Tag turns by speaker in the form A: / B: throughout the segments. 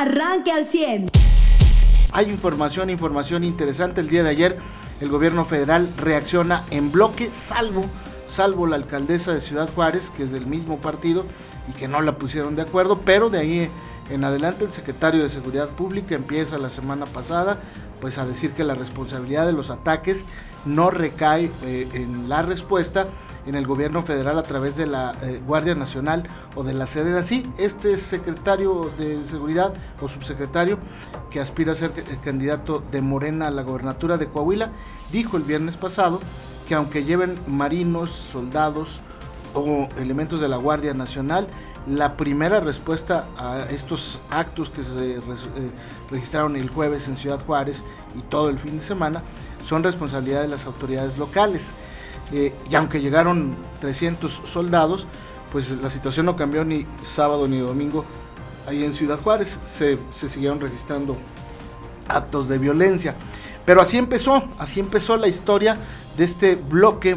A: arranque al 100.
B: Hay información, información interesante. El día de ayer el gobierno federal reacciona en bloque, salvo, salvo la alcaldesa de Ciudad Juárez, que es del mismo partido y que no la pusieron de acuerdo, pero de ahí en adelante el secretario de Seguridad Pública empieza la semana pasada pues a decir que la responsabilidad de los ataques no recae eh, en la respuesta en el gobierno federal a través de la eh, Guardia Nacional o de la sede Sí, este secretario de Seguridad o subsecretario que aspira a ser eh, candidato de Morena a la gobernatura de Coahuila, dijo el viernes pasado que aunque lleven marinos, soldados o elementos de la Guardia Nacional, la primera respuesta a estos actos que se eh, registraron el jueves en Ciudad Juárez y todo el fin de semana son responsabilidad de las autoridades locales. Y aunque llegaron 300 soldados, pues la situación no cambió ni sábado ni domingo ahí en Ciudad Juárez. Se, se siguieron registrando actos de violencia. Pero así empezó, así empezó la historia de este bloque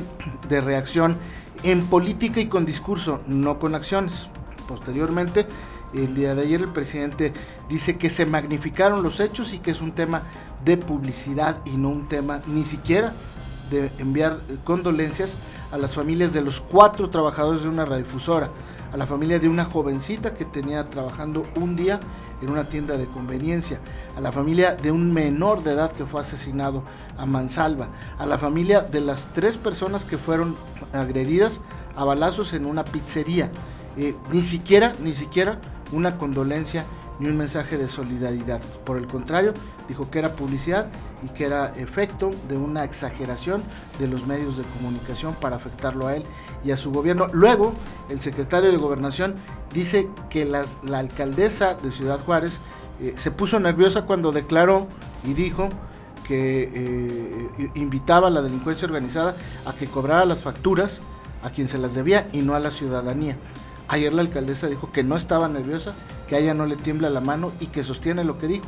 B: de reacción en política y con discurso, no con acciones. Posteriormente, el día de ayer el presidente dice que se magnificaron los hechos y que es un tema de publicidad y no un tema ni siquiera de enviar condolencias a las familias de los cuatro trabajadores de una radiodifusora, a la familia de una jovencita que tenía trabajando un día en una tienda de conveniencia, a la familia de un menor de edad que fue asesinado a Mansalva, a la familia de las tres personas que fueron agredidas a balazos en una pizzería. Eh, ni siquiera, ni siquiera una condolencia ni un mensaje de solidaridad. Por el contrario, dijo que era publicidad y que era efecto de una exageración de los medios de comunicación para afectarlo a él y a su gobierno. Luego, el secretario de Gobernación dice que la alcaldesa de Ciudad Juárez eh, se puso nerviosa cuando declaró y dijo que eh, invitaba a la delincuencia organizada a que cobrara las facturas a quien se las debía y no a la ciudadanía. Ayer la alcaldesa dijo que no estaba nerviosa, que a ella no le tiembla la mano y que sostiene lo que dijo.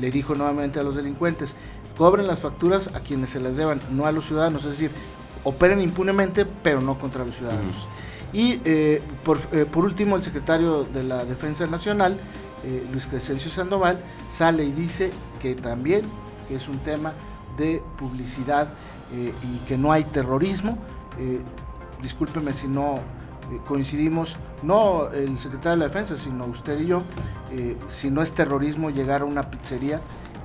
B: Le dijo nuevamente a los delincuentes, cobren las facturas a quienes se las deban, no a los ciudadanos, es decir, operen impunemente, pero no contra los ciudadanos. Y eh, eh, por, último, el secretario de la Defensa Nacional, eh, Luis Crescencio Sandoval, sale y dice que también que es un tema de publicidad y que no hay terrorismo. discúlpeme si no coincidimos, no el secretario de la Defensa, sino usted y yo, eh, si no es terrorismo llegar a una pizzería,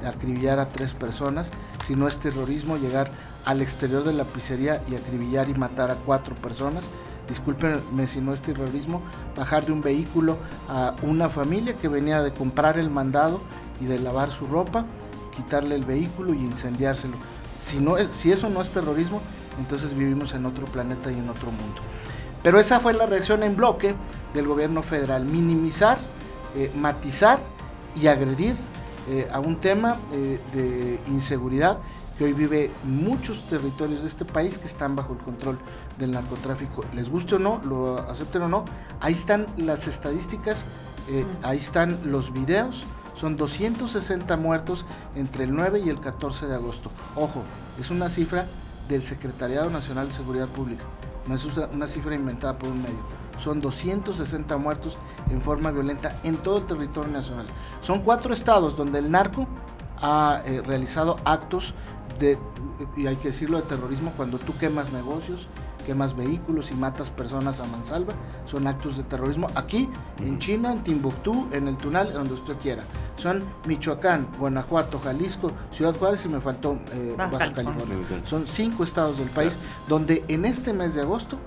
B: acribillar a tres personas, si no es terrorismo llegar al exterior de la pizzería y acribillar y matar a cuatro personas, discúlpenme si no es terrorismo, bajar de un vehículo a una familia que venía de comprar el mandado y de lavar su ropa, quitarle el vehículo y incendiárselo. Si, no si eso no es terrorismo, entonces vivimos en otro planeta y en otro mundo. Pero esa fue la reacción en bloque del gobierno federal, minimizar, eh, matizar y agredir eh, a un tema eh, de inseguridad que hoy vive muchos territorios de este país que están bajo el control del narcotráfico. Les guste o no, lo acepten o no, ahí están las estadísticas, ahí están los videos. Son 260 muertos entre el 9 y el 14 de agosto. Ojo, es una cifra del Secretariado Nacional de Seguridad Pública no es una cifra inventada por un medio. Son 260 muertos en forma violenta en todo el territorio nacional. Son cuatro estados donde el narco ha eh, realizado actos de, y hay que decirlo, de terrorismo cuando tú quemas negocios, quemas vehículos y matas personas a mansalva. Son actos de terrorismo aquí, en China, en Timbuktu, en el Tunal, donde usted quiera. Son Michoacán, Guanajuato, Jalisco, Ciudad Juárez y me faltó eh, Baja, California. Son cinco estados del país donde en este mes de agosto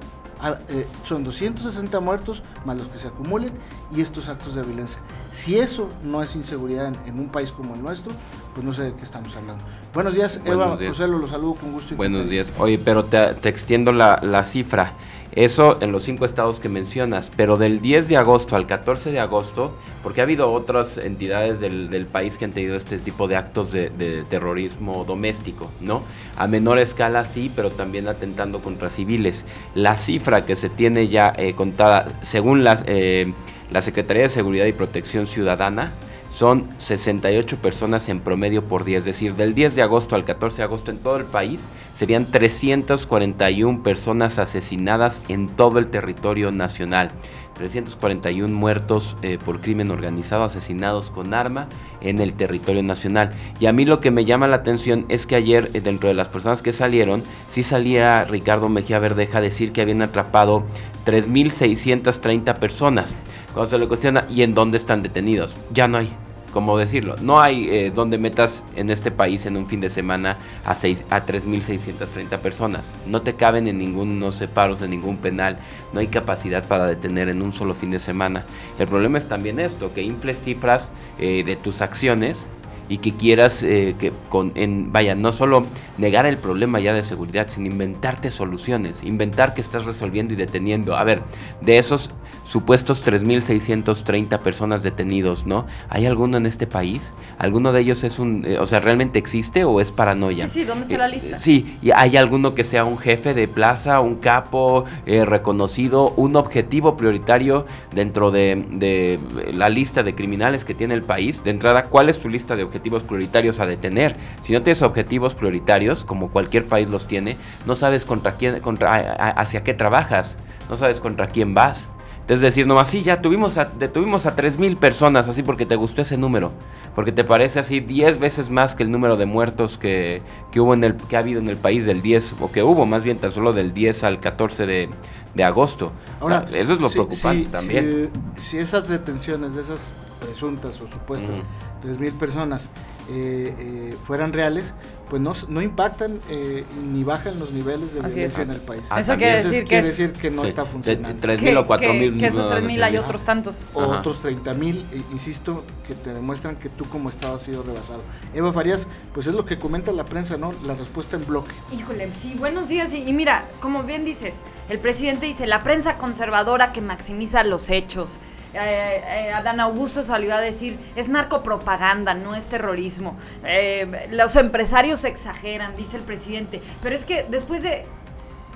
B: ah, eh, son 260 muertos más los que se acumulen y estos actos de violencia. Si eso no es inseguridad en, un país como el nuestro, pues no sé de qué estamos hablando. Buenos días, Eva José, lo saludo con gusto.
C: Buenos días. Oye, pero te, extiendo la, la cifra. Eso en los cinco estados que mencionas, pero del 10 de agosto al 14 de agosto, porque ha habido otras entidades del, país que han tenido este tipo de actos de, terrorismo doméstico, ¿no? A menor escala sí, pero también atentando contra civiles. La cifra que se tiene ya eh, contada, según la, eh, la Secretaría de Seguridad y Protección Ciudadana, son 68 personas en promedio por día, es decir, del 10 de agosto al 14 de agosto en todo el país serían 341 personas asesinadas en todo el territorio nacional. 341 muertos eh, por crimen organizado, asesinados con arma en el territorio nacional. Y a mí lo que me llama la atención es que ayer, eh, dentro de las personas que salieron, sí salía Ricardo Mejía Verdeja a decir que habían atrapado 3.630 personas. Cuando se le cuestiona, ¿y en dónde están detenidos? Ya no hay cómo decirlo. No hay eh, donde metas en este país en un fin de semana a, a 3.630 personas. No te caben en ningún separos, en ningún penal. No hay capacidad para detener en un solo fin de semana. El problema es también esto, que infles cifras eh, de tus acciones y que quieras eh, que con vaya no solo negar el problema ya de seguridad sino inventarte soluciones inventar que estás resolviendo y deteniendo a ver de esos supuestos 3.630 personas detenidos, ¿no? ¿Hay alguno en este país? ¿Alguno de ellos es un, eh, o sea, realmente existe o es paranoia?
A: Sí, sí, ¿dónde está la eh, lista?
C: sí, y hay alguno que sea un jefe de plaza, un capo eh, reconocido, un objetivo prioritario dentro de, de, la lista de criminales que tiene el país. De entrada, ¿cuál es tu lista de objetivos prioritarios a detener? Si no tienes objetivos prioritarios, como cualquier país los tiene, no sabes contra quién, contra, hacia qué trabajas, no sabes contra quién vas. Es decir, nomás, sí, ya tuvimos a, detuvimos a 3.000 personas, así porque te gustó ese número. Porque te parece así 10 veces más que el número de muertos que, que, hubo en el, que ha habido en el país del 10, o que hubo más bien tan solo del 10 al 14 de, de agosto. Ahora, eso es lo preocupante también.
B: Si, esas detenciones de esas presuntas o supuestas 3.000 personas eh, eh, fueran reales, pues no, no impactan eh, ni bajan los niveles de violencia en el país.
A: Eso quiere, decir, que
B: decir que no está funcionando.
C: 3.000 o 4.000.
A: Que, esos 3.000 hay otros tantos.
B: O otros 30.000, insisto, que te demuestran que tú como Estado has sido rebasado. Eva Farías, pues es lo que comenta la prensa, ¿no? La respuesta en bloque.
A: Híjole, sí, buenos días. y mira, como bien dices, el presidente dice, la prensa conservadora que maximiza los hechos eh, eh, Adán Augusto salió a decir, es narcopropaganda, no es terrorismo. Eh, los empresarios exageran, dice el presidente. Pero es que después de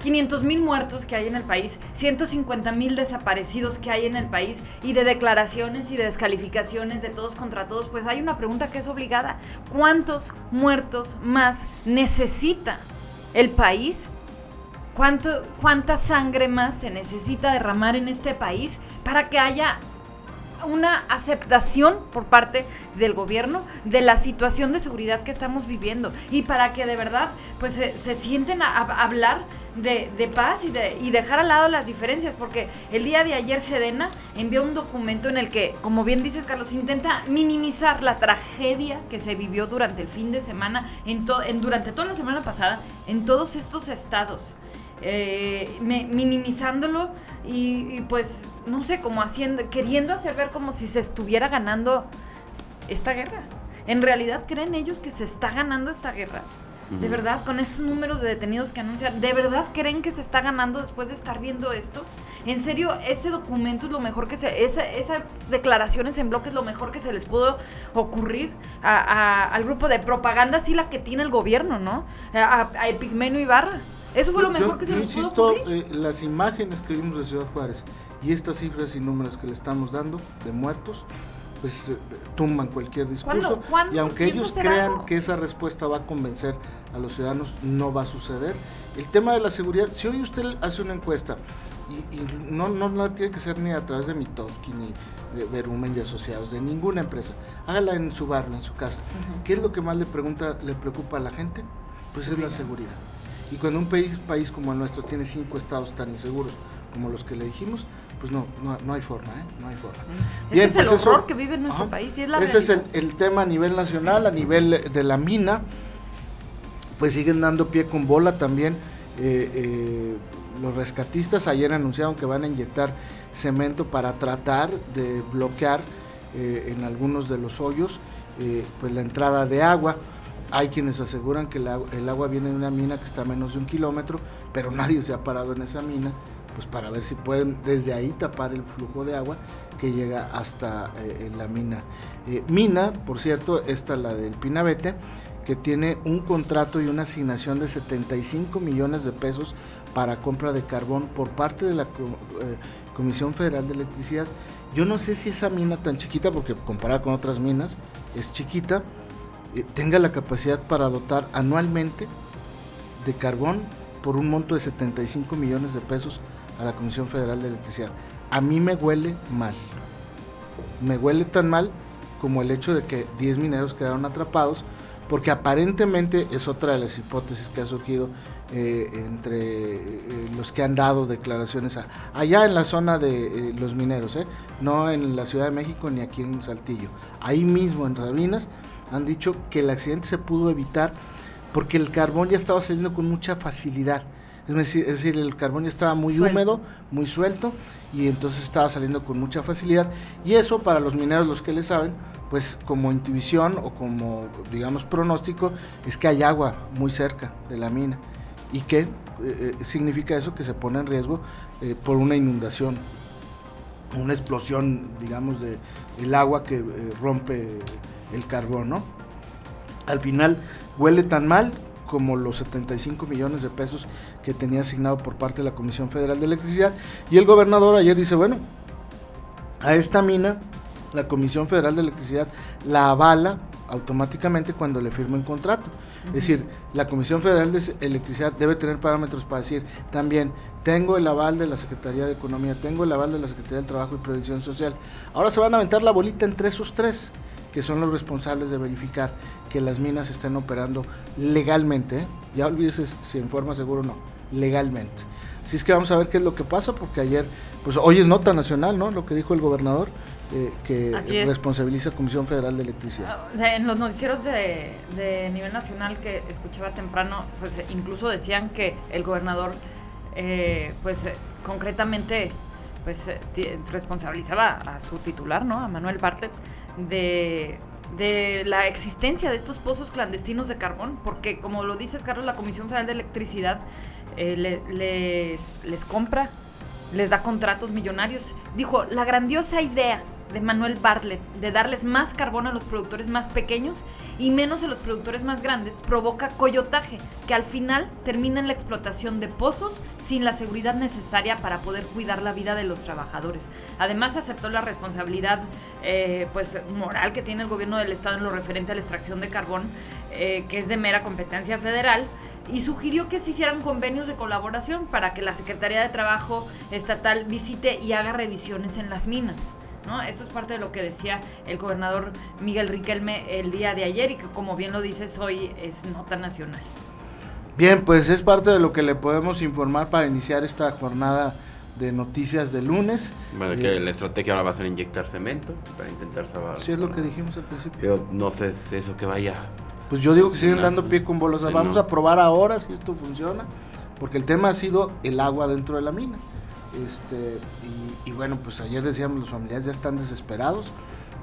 A: 500 mil muertos que hay en el país, 150 mil desaparecidos que hay en el país y de declaraciones y de descalificaciones de todos contra todos, pues hay una pregunta que es obligada. ¿Cuántos muertos más necesita el país? ¿Cuánto, ¿Cuánta sangre más se necesita derramar en este país para que haya una aceptación por parte del gobierno de la situación de seguridad que estamos viviendo y para que de verdad pues se, sienten a, hablar de, paz y, de, y dejar al lado las diferencias, porque el día de ayer Sedena envió un documento en el que, como bien dices Carlos, intenta minimizar la tragedia que se vivió durante el fin de semana, en, en durante toda la semana pasada, en todos estos estados. Eh, minimizándolo y, pues, no sé, como haciendo, queriendo hacer ver como si se estuviera ganando esta guerra. ¿En realidad creen ellos que se está ganando esta guerra? ¿De verdad? Con estos números de detenidos que anuncian, ¿de verdad creen que se está ganando después de estar viendo esto? En serio, ese documento es lo mejor que se... Esa, esas declaraciones en bloque es lo mejor que se les pudo ocurrir al grupo de propaganda, sí la que tiene el gobierno, ¿no? A, a Epigmenio Ibarra. Eso fue lo mejor que se yo
B: insisto, eh, las imágenes que vimos de Ciudad Juárez y estas cifras y números que le estamos dando de muertos, pues eh, tumban cualquier discurso. y aunque ellos crean que esa respuesta va a convencer a los ciudadanos, no va a suceder. El tema de la seguridad, si hoy usted hace una encuesta, y, no, no, tiene que ser ni a través de Mitoski, ni de Verumen y asociados, de ninguna empresa, hágala en su barrio, en su casa. ¿Qué es lo que más le, pregunta, le preocupa a la gente? Pues es la seguridad. Y cuando un país, país como el nuestro tiene cinco estados tan inseguros como los que le dijimos, pues no, no, hay forma, ¿eh? No hay forma.
A: Ese es el pues horror que vive en nuestro país. Y es la
B: ese es el, tema a nivel nacional, a nivel de la mina, pues siguen dando pie con bola también. Eh, eh, los rescatistas ayer anunciaron que van a inyectar cemento para tratar de bloquear eh, en algunos de los hoyos pues la entrada de agua. Hay quienes aseguran que el agua viene de una mina que está a menos de un kilómetro, pero nadie se ha parado en esa mina, pues para ver si pueden desde ahí tapar el flujo de agua que llega hasta eh, la mina. Eh, mina, por cierto, esta la del Pinabete, que tiene un contrato y una asignación de 75 millones de pesos para compra de carbón por parte de la eh, Comisión Federal de Electricidad Yo no sé si esa mina tan chiquita, porque comparada con otras minas, es chiquita, eh, tenga la capacidad para dotar anualmente de carbón por un monto de 75 millones de pesos a la Comisión Federal de Electricidad. A mí me huele mal. Me huele tan mal como el hecho de que 10 mineros quedaron atrapados, porque aparentemente es otra de las hipótesis que ha surgido eh, entre eh, los que han dado declaraciones allá en la zona de los mineros, no en la Ciudad de México ni aquí en Saltillo. Ahí mismo en Sabinas han dicho que el accidente se pudo evitar porque el carbón ya estaba saliendo con mucha facilidad. Es decir, es decir el carbón ya estaba muy húmedo, muy suelto, y entonces estaba saliendo con mucha facilidad. Y eso para los mineros, los que le saben, pues como intuición o como, digamos, pronóstico, es que hay agua muy cerca de la mina. ¿Y qué eh, eh, significa eso? Que se pone en riesgo eh, por una inundación, una explosión, digamos, de el agua que rompe el carbón, ¿no? Al final huele tan mal como los 75 millones de pesos que tenía asignado por parte de la Comisión Federal de Electricidad. Y el gobernador ayer dice, bueno, a esta mina la Comisión Federal de Electricidad la avala automáticamente cuando le firma un contrato. Es decir, la Comisión Federal de Electricidad debe tener parámetros para decir también, tengo el aval de la Secretaría de Economía, tengo el aval de la Secretaría del Trabajo y Previsión Social. Ahora se van a aventar la bolita entre esos tres que son los responsables de verificar que las minas estén operando legalmente. ¿eh? Ya olvídese si en forma segura o no, legalmente. Así es que vamos a ver qué es lo que pasa, porque ayer, pues hoy es nota nacional, ¿no? Lo que dijo el gobernador, eh, que responsabiliza Comisión Federal de Electricidad.
A: Ah, en los noticieros de, de, nivel nacional que escuchaba temprano, pues incluso decían que el gobernador, eh, pues concretamente, pues responsabilizaba a su titular, ¿no? A Manuel Bartlett de, la existencia de estos pozos clandestinos de carbón, porque como lo dices, Carlos, la Comisión Federal de Electricidad eh, les, les compra, les da contratos millonarios. Dijo, la grandiosa idea de Manuel Bartlett de darles más carbón a los productores más pequeños y menos a los productores más grandes provoca coyotaje, que al final termina en la explotación de pozos sin la seguridad necesaria para poder cuidar la vida de los trabajadores. Además aceptó la responsabilidad eh, pues moral que tiene el gobierno del estado en lo referente a la extracción de carbón, eh, que es de mera competencia federal y sugirió que se hicieran convenios de colaboración para que la Secretaría de Trabajo Estatal visite y haga revisiones en las minas. Esto es parte de lo que decía el gobernador Miguel Riquelme el día de ayer y que como bien lo dices hoy es nota nacional.
B: Bien, pues es parte de lo que le podemos informar para iniciar esta jornada de noticias de lunes.
C: Bueno, que eh, la estrategia ahora va a ser inyectar cemento para intentar salvar.
B: Sí, es lo que dijimos al principio.
C: Pero no sé eso que vaya.
B: Pues yo digo que siguen dando pie con bolos. vamos a probar ahora si esto funciona, porque el tema ha sido el agua dentro de la mina. Este, y, bueno, pues ayer decíamos, los familiares ya están desesperados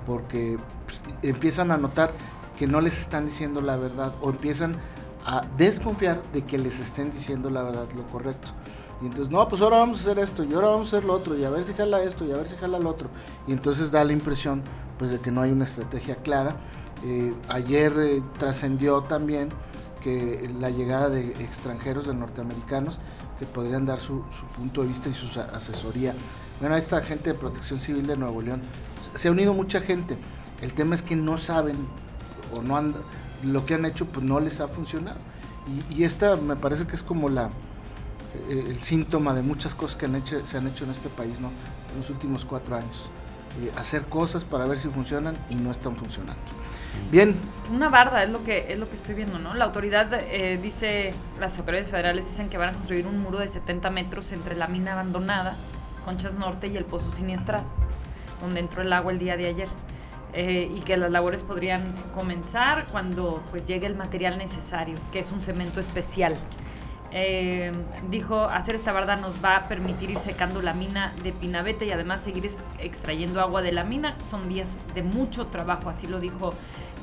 B: porque pues, empiezan a notar que no les están diciendo la verdad o empiezan a desconfiar de que les estén diciendo la verdad, lo correcto. Y entonces, no, pues ahora vamos a hacer esto, y ahora vamos a hacer lo otro, y a ver si jala esto, y a ver si jala lo otro. Y entonces da la impresión, pues, de que no hay una estrategia clara. Eh, ayer eh, trascendió también que la llegada de extranjeros, de norteamericanos, que podrían dar su, punto de vista y su asesoría. Bueno, esta gente de Protección Civil de Nuevo León, se ha unido mucha gente. El tema es que no saben o no han, lo que han hecho pues no les ha funcionado. Y, esta me parece que es como la eh, el síntoma de muchas cosas que han hecho, se han hecho en este país, ¿no? En los últimos cuatro años. Eh, hacer cosas para ver si funcionan y no están funcionando. Bien.
A: Una barda es lo que es lo que estoy viendo, ¿no? La autoridad eh, dice, las autoridades federales dicen que van a construir un muro de 70 metros entre la mina abandonada, Conchas Norte y el Pozo Siniestral, donde entró el agua el día de ayer. Eh, y que las labores podrían comenzar cuando pues llegue el material necesario, que es un cemento especial. Eh, dijo, hacer esta barda nos va a permitir ir secando la mina de Pinabete y además seguir extrayendo agua de la mina. Son días de mucho trabajo, así lo dijo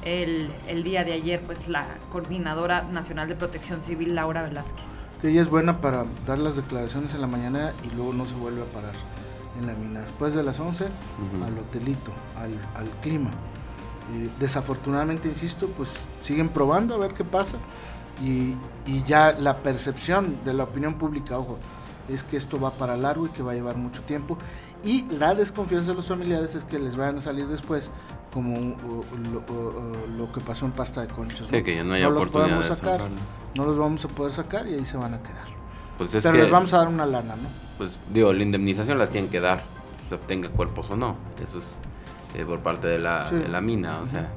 A: el, día de ayer, pues la coordinadora nacional de protección civil, Laura Velázquez.
B: Que ella es buena para dar las declaraciones en la mañana y luego no se vuelve a parar en la mina. Después de las 11, al hotelito, al, clima. Eh, desafortunadamente, insisto, pues siguen probando a ver qué pasa y, ya la percepción de la opinión pública, ojo, es que esto va para largo y que va a llevar mucho tiempo. Y la desconfianza de los familiares es que les vayan a salir después como lo, que pasó en pasta de conchos.
C: ¿no? que no, los podemos
B: sacar, no los vamos a poder sacar y ahí se van a quedar. Pues Pero les vamos a dar una lana, ¿no?
C: Pues digo, la indemnización la tienen que dar, se obtenga cuerpos o no. Eso es eh, por parte de la, de la mina, o sea.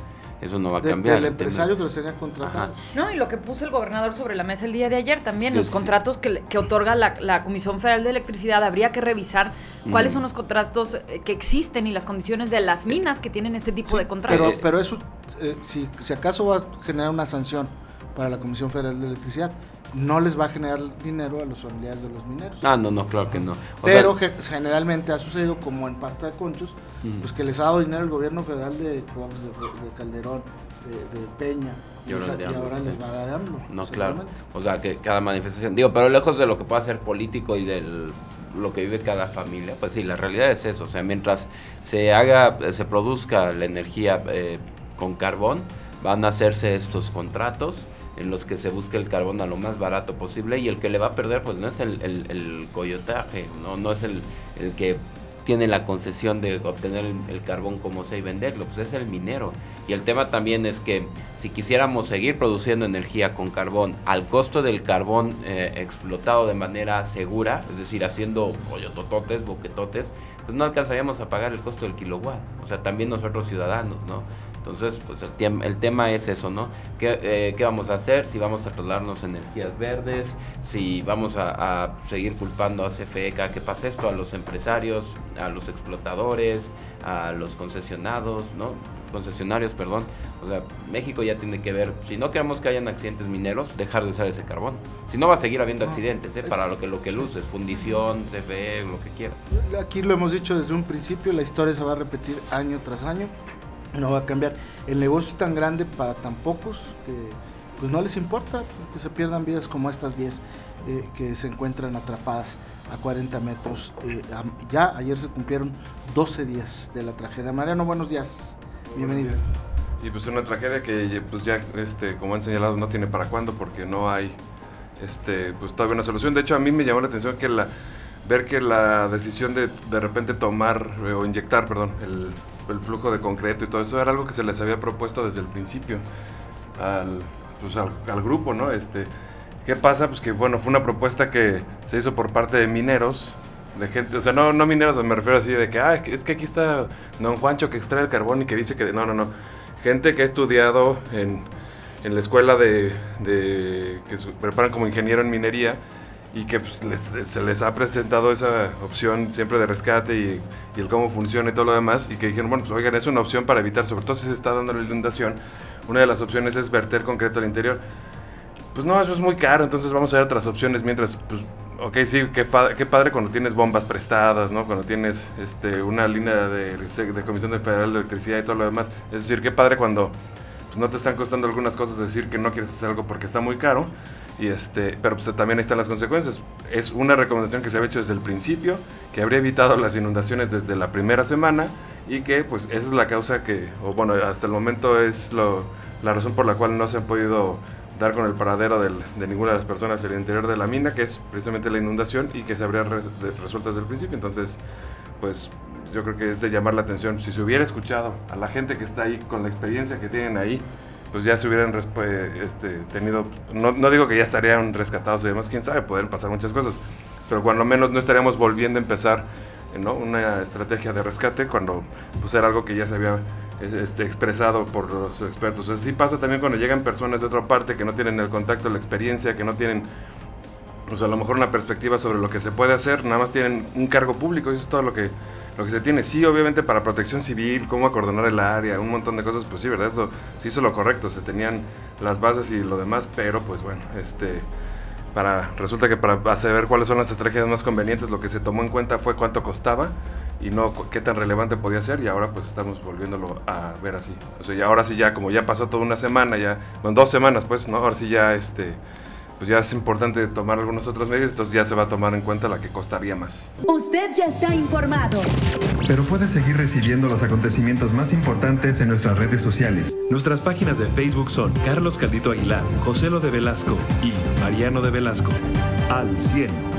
C: Eso no va a cambiar.
B: El empresario que los contratados.
A: No, y lo que puso el gobernador sobre la mesa el día de ayer también, los contratos que, que otorga la, la, Comisión Federal de Electricidad, habría que revisar cuáles son los contratos eh, que existen y las condiciones de las minas que tienen este tipo de contratos.
B: Pero, pero eso, eh, si, si acaso va a generar una sanción para la Comisión Federal de Electricidad, no les va a generar dinero a los familiares de los mineros.
C: Ah, no, no, claro que no.
B: Pero generalmente ha sucedido como en pasta de conchos, pues que les ha dado dinero el gobierno federal de, de, Calderón, de, Peña. Y ahora, les va a dar AMLO.
C: No, claro. O sea, que cada manifestación. Digo, pero lejos de lo que pueda ser político y del lo que vive cada familia, pues sí, la realidad es eso. O sea, mientras se haga, se produzca la energía eh, con carbón, van a hacerse estos contratos en los que se busque el carbón a lo más barato posible y el que le va a perder pues no es el, el, coyotaje, no, no es el, el que tiene la concesión de obtener el, carbón como sea y venderlo, pues es el minero. Y el tema también es que si quisiéramos seguir produciendo energía con carbón al costo del carbón eh, explotado de manera segura, es decir, haciendo hoyotototes, boquetotes, pues no alcanzaríamos a pagar el costo del kilowatt. O sea, también nosotros ciudadanos, ¿no? Entonces, pues el, tema es eso, ¿no? ¿Qué, eh, ¿Qué, vamos a hacer? Si vamos a trasladarnos energías verdes, si vamos a, seguir culpando a CFE cada que pasa esto, a los empresarios, a los explotadores, a los concesionados, ¿no? Concesionarios, perdón. O sea, México ya tiene que ver, si no queremos que hayan accidentes mineros, dejar de usar ese carbón. Si no va a seguir habiendo accidentes, ¿eh? Para lo que lo que luce es fundición, CFE, lo que quiera.
B: Aquí lo hemos dicho desde un principio, la historia se va a repetir año tras año no va a cambiar. El negocio es tan grande para tan pocos que pues no les importa que se pierdan vidas como estas 10 eh, que se encuentran atrapadas a 40 metros. Eh, ya ayer se cumplieron 12 días de la tragedia. Mariano, buenos días. Bienvenido.
D: Y pues una tragedia que pues ya, este, como han señalado, no tiene para cuándo porque no hay este, pues todavía una solución. De hecho, a mí me llamó la atención que la, ver que la decisión de de repente tomar eh, o inyectar, perdón, el el flujo de concreto y todo eso era algo que se les había propuesto desde el principio al, pues al, grupo, ¿no? Este, ¿Qué pasa? Pues que bueno, fue una propuesta que se hizo por parte de mineros, de gente, o sea, no, no mineros, me refiero así de que, ah, es que aquí está don Juancho que extrae el carbón y que dice que, no, no, no, gente que ha estudiado en, en la escuela de, que se preparan como ingeniero en minería y que pues, se les ha presentado esa opción siempre de rescate y, el cómo funciona y todo lo demás y que dijeron, bueno, pues oigan, es una opción para evitar, sobre todo si se está dando la inundación, una de las opciones es verter concreto al interior. Pues no, eso es muy caro, entonces vamos a ver otras opciones mientras, pues, ok, sí, qué, qué padre cuando tienes bombas prestadas, ¿no? Cuando tienes este, una línea de, de Comisión Federal de Electricidad y todo lo demás. Es decir, qué padre cuando pues, no te están costando algunas cosas decir que no quieres hacer algo porque está muy caro y este, pero pues también están las consecuencias. Es una recomendación que se había hecho desde el principio, que habría evitado las inundaciones desde la primera semana y que pues esa es la causa que, o bueno, hasta el momento es lo, la razón por la cual no se han podido dar con el paradero de ninguna de las personas en el interior de la mina, que es precisamente la inundación y que se habría resuelto desde el principio. Entonces, pues yo creo que es de llamar la atención. Si se hubiera escuchado a la gente que está ahí con la experiencia que tienen ahí, pues ya se hubieran este, tenido, no, no, digo que ya estarían rescatados y demás, quién sabe, pueden pasar muchas cosas, pero cuando menos no estaríamos volviendo a empezar ¿no? una estrategia de rescate cuando pues era algo que ya se había este, expresado por los expertos. Así pasa también cuando llegan personas de otra parte que no tienen el contacto, la experiencia, que no tienen pues a lo mejor una perspectiva sobre lo que se puede hacer, nada más tienen un cargo público, eso es todo lo que lo que se tiene. Sí, obviamente para protección civil, cómo acordonar el área, un montón de cosas, pues sí, ¿verdad? Eso se hizo lo correcto, se tenían las bases y lo demás, pero pues bueno, este para resulta que para saber cuáles son las estrategias más convenientes, lo que se tomó en cuenta fue cuánto costaba y no qué tan relevante podía ser y ahora pues estamos volviéndolo a ver así. O sea, y ahora sí ya como ya pasó toda una semana, ya, bueno, dos semanas pues, ¿no? Ahora sí ya este pues ya es importante tomar algunos otros medios, entonces ya se va a tomar en cuenta la que costaría más.
E: Usted ya está informado.
F: Pero puede seguir recibiendo los acontecimientos más importantes en nuestras redes sociales. Nuestras páginas de Facebook son Carlos Caldito Aguilar, José Lo de Velasco y Mariano de Velasco. Al 100.